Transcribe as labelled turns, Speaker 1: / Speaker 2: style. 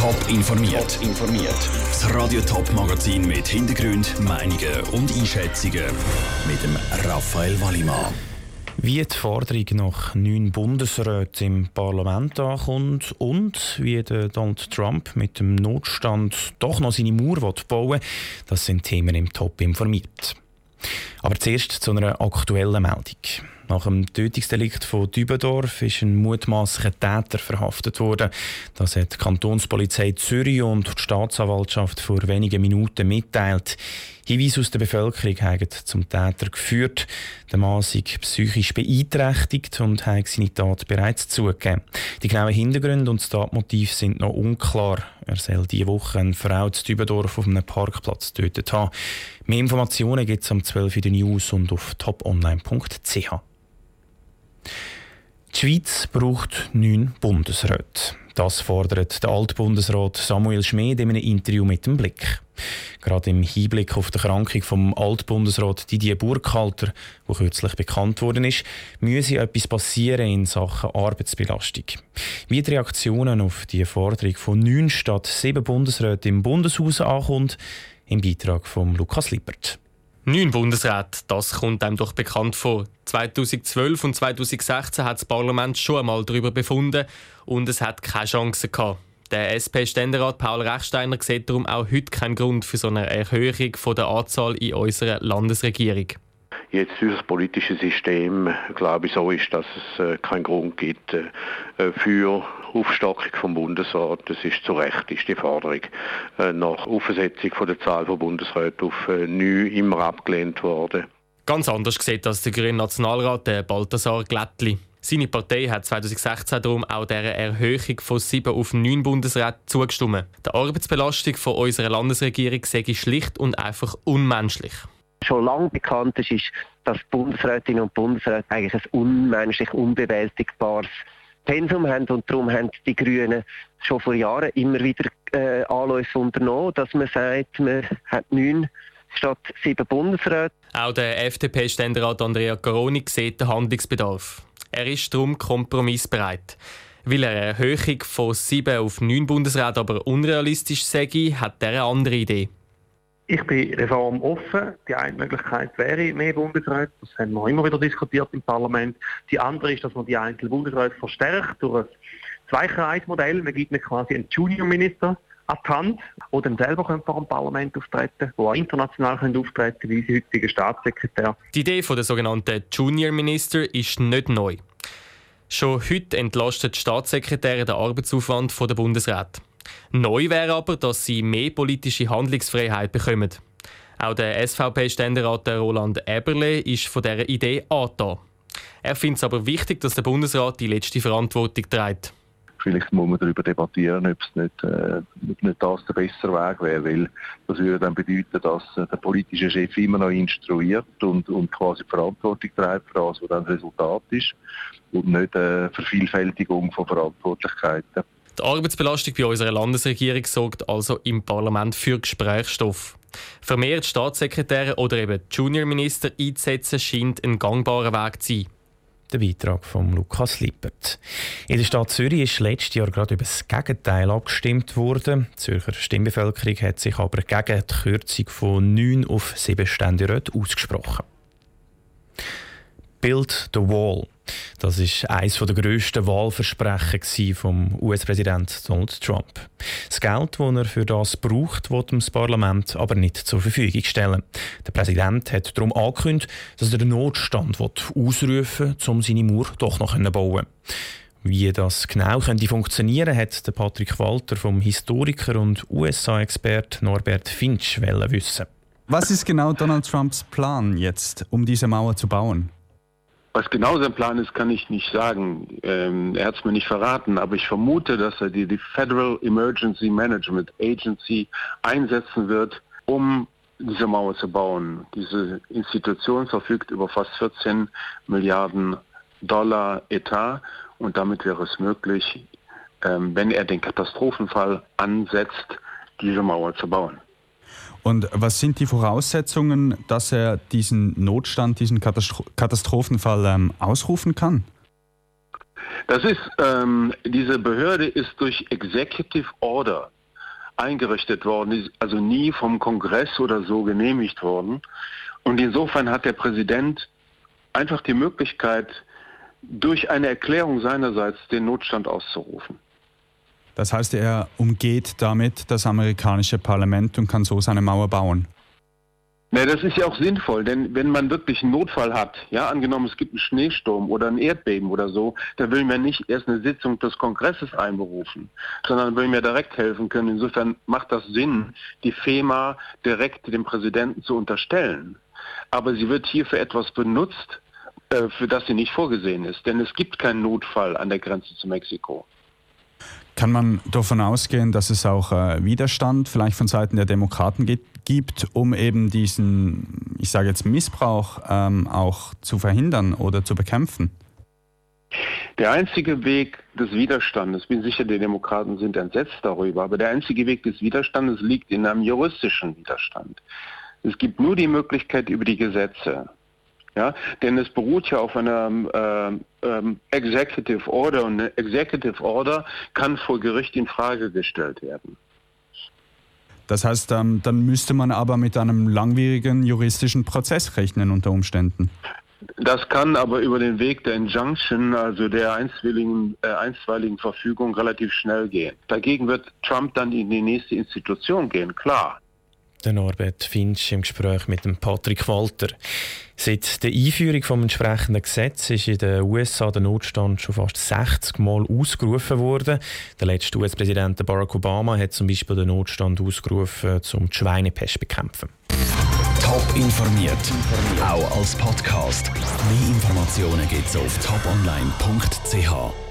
Speaker 1: Top informiert. informiert. Das Radio Top Magazin mit Hintergrund, Meinungen und Einschätzungen mit dem Raphael Wallimann.
Speaker 2: Wie die Forderung nach neun Bundesräten im Parlament ankommt und wie Donald Trump mit dem Notstand doch noch seine Mauer bauen will, das sind Themen im Top informiert. Aber zuerst zu einer aktuellen Meldung. Nach dem Tötungsdelikt von Dübendorf ist ein mutmaßlicher Täter verhaftet worden. Das hat die Kantonspolizei Zürich und die Staatsanwaltschaft vor wenigen Minuten mitteilt. Hinweise aus der Bevölkerung haben zum Täter geführt. Der Mann sei psychisch beeinträchtigt und hat seine Tat bereits zugegeben. Die genauen Hintergründe und das Tatmotiv sind noch unklar. Er soll diese Woche eine Frau zu Dübendorf auf einem Parkplatz getötet haben. Mehr Informationen gibt es am 12 in den News und auf toponline.ch. Die Schweiz braucht neun Bundesräte. Das fordert der Altbundesrat Samuel Schmid in einem Interview mit dem Blick. Gerade im Hinblick auf die Erkrankung vom Altbundesrat Didier Burkhalter, wo kürzlich bekannt worden ist, müsse etwas passieren in Sachen Arbeitsbelastung. Wie die Reaktionen auf die Forderung von neun statt sieben Bundesräten im Bundeshaus ankommt, im Beitrag von Lukas Lippert.
Speaker 3: Neun Bundesräte, das kommt einem doch bekannt vor. 2012 und 2016 hat das Parlament schon einmal darüber befunden und es hat keine Chance gehabt. Der SP-Ständerat Paul Rechsteiner sieht darum auch heute keinen Grund für so eine Erhöhung der Anzahl in unserer Landesregierung
Speaker 4: jetzt unser politisches System, glaube ich, so ist, dass es äh, keinen Grund gibt äh, für Aufstockung vom Bundesrat. Das ist zu Recht ist die Forderung äh, nach Aufsetzung von der Zahl von Bundesräten auf äh, neun immer abgelehnt worden.
Speaker 3: Ganz anders sieht das der grüne Nationalrat der Balthasar Glättli. Seine Partei hat 2016 darum auch der Erhöhung von sieben auf neun Bundesräte zugestimmt. Die Arbeitsbelastung von unserer Landesregierung sei schlicht und einfach unmenschlich
Speaker 5: schon lange bekannt ist, ist, dass Bundesrätinnen und Bundesräte eigentlich ein unmenschlich unbewältigbares Pensum haben und darum haben die Grünen schon vor Jahren immer wieder äh, Anläufe unternommen, dass man sagt, man hat neun statt sieben Bundesräte.
Speaker 3: Auch der FDP-Ständerat Andrea Caroni sieht den Handlungsbedarf. Er ist darum kompromissbereit. Weil er eine Erhöhung von sieben auf neun Bundesräte aber unrealistisch sei, hat er eine andere Idee.
Speaker 6: Ich bin reformoffen. Die eine Möglichkeit wäre mehr Bundesräte. Das haben wir immer wieder diskutiert im Parlament. Die andere ist, dass man die einzelnen Bundesräte verstärkt durch ein Zweikreismodell. Man gibt mir quasi einen Junior-Minister an die Hand, der dann selber vor dem Parlament auftreten der auch international auftreten können, wie sie heutige Staatssekretär.
Speaker 3: Die Idee der sogenannten Junior-Minister ist nicht neu. Schon heute entlastet Staatssekretäre den Arbeitsaufwand der Bundesräte. Neu wäre aber, dass sie mehr politische Handlungsfreiheit bekommen. Auch der SVP-Ständerat Roland Eberle ist von dieser Idee angetan. Er findet es aber wichtig, dass der Bundesrat die letzte Verantwortung trägt.
Speaker 7: Vielleicht muss man darüber debattieren, ob es nicht, äh, nicht das der bessere Weg wäre, weil das würde dann bedeuten, dass äh, der politische Chef immer noch instruiert und, und quasi Verantwortung trägt für das, was dann das Resultat ist und nicht eine Vervielfältigung von Verantwortlichkeiten.
Speaker 3: Die Arbeitsbelastung bei unserer Landesregierung sorgt also im Parlament für Gesprächsstoff. Vermehrt Staatssekretäre oder eben Juniorminister einzusetzen, scheint ein gangbarer Weg zu sein.
Speaker 2: Der Beitrag von Lukas Lippert. In der Stadt Zürich ist letztes Jahr gerade über das Gegenteil abgestimmt worden. Die Zürcher Stimmbevölkerung hat sich aber gegen die Kürzung von 9 auf 7 Ständeräte ausgesprochen. Build the Wall. Das ist eines der grössten Wahlversprechen vom US-Präsident Donald Trump. Das Geld, das er für das braucht, wird das Parlament aber nicht zur Verfügung stellen. Der Präsident hat darum angekündigt, dass er den Notstand ausrufen will, um seine Mauer doch noch zu bauen. Wie das genau könnte funktionieren, hat Patrick Walter vom Historiker und USA-Expert Norbert Finch wissen.
Speaker 8: Was ist genau Donald Trumps Plan jetzt, um diese Mauer zu bauen?
Speaker 7: Was genau sein Plan ist, kann ich nicht sagen. Ähm, er hat es mir nicht verraten, aber ich vermute, dass er die, die Federal Emergency Management Agency einsetzen wird, um diese Mauer zu bauen. Diese Institution verfügt über fast 14 Milliarden Dollar Etat und damit wäre es möglich, ähm, wenn er den Katastrophenfall ansetzt, diese Mauer zu bauen.
Speaker 8: Und was sind die Voraussetzungen, dass er diesen Notstand, diesen Katastrophenfall ähm, ausrufen kann?
Speaker 7: Das ist, ähm, diese Behörde ist durch Executive Order eingerichtet worden, ist also nie vom Kongress oder so genehmigt worden. Und insofern hat der Präsident einfach die Möglichkeit, durch eine Erklärung seinerseits den Notstand auszurufen.
Speaker 8: Das heißt, er umgeht damit das amerikanische Parlament und kann so seine Mauer bauen.
Speaker 7: Na, das ist ja auch sinnvoll, denn wenn man wirklich einen Notfall hat, ja, angenommen es gibt einen Schneesturm oder ein Erdbeben oder so, dann will man nicht erst eine Sitzung des Kongresses einberufen, sondern will mir direkt helfen können. Insofern macht das Sinn, die FEMA direkt dem Präsidenten zu unterstellen. Aber sie wird hier für etwas benutzt, äh, für das sie nicht vorgesehen ist, denn es gibt keinen Notfall an der Grenze zu Mexiko.
Speaker 8: Kann man davon ausgehen, dass es auch äh, Widerstand vielleicht von Seiten der Demokraten gibt, gibt um eben diesen, ich sage jetzt Missbrauch ähm, auch zu verhindern oder zu bekämpfen?
Speaker 7: Der einzige Weg des Widerstandes, bin sicher, die Demokraten sind entsetzt darüber, aber der einzige Weg des Widerstandes liegt in einem juristischen Widerstand. Es gibt nur die Möglichkeit über die Gesetze. Ja, denn es beruht ja auf einer ähm, Executive Order und eine Executive Order kann vor Gericht in Frage gestellt werden.
Speaker 8: Das heißt, ähm, dann müsste man aber mit einem langwierigen juristischen Prozess rechnen unter Umständen.
Speaker 7: Das kann aber über den Weg der Injunction, also der einstweiligen, äh, einstweiligen Verfügung, relativ schnell gehen. Dagegen wird Trump dann in die nächste Institution gehen, klar.
Speaker 2: Der Norbert Finch im Gespräch mit dem Patrick Walter. Seit der Einführung des entsprechenden Gesetzes ist in den USA der Notstand schon fast 60 Mal ausgerufen worden. Der letzte US-Präsident Barack Obama hat zum Beispiel den Notstand ausgerufen, um die Schweinepest zu bekämpfen.
Speaker 1: Top informiert, auch als Podcast. Mehr Informationen gibt es auf toponline.ch.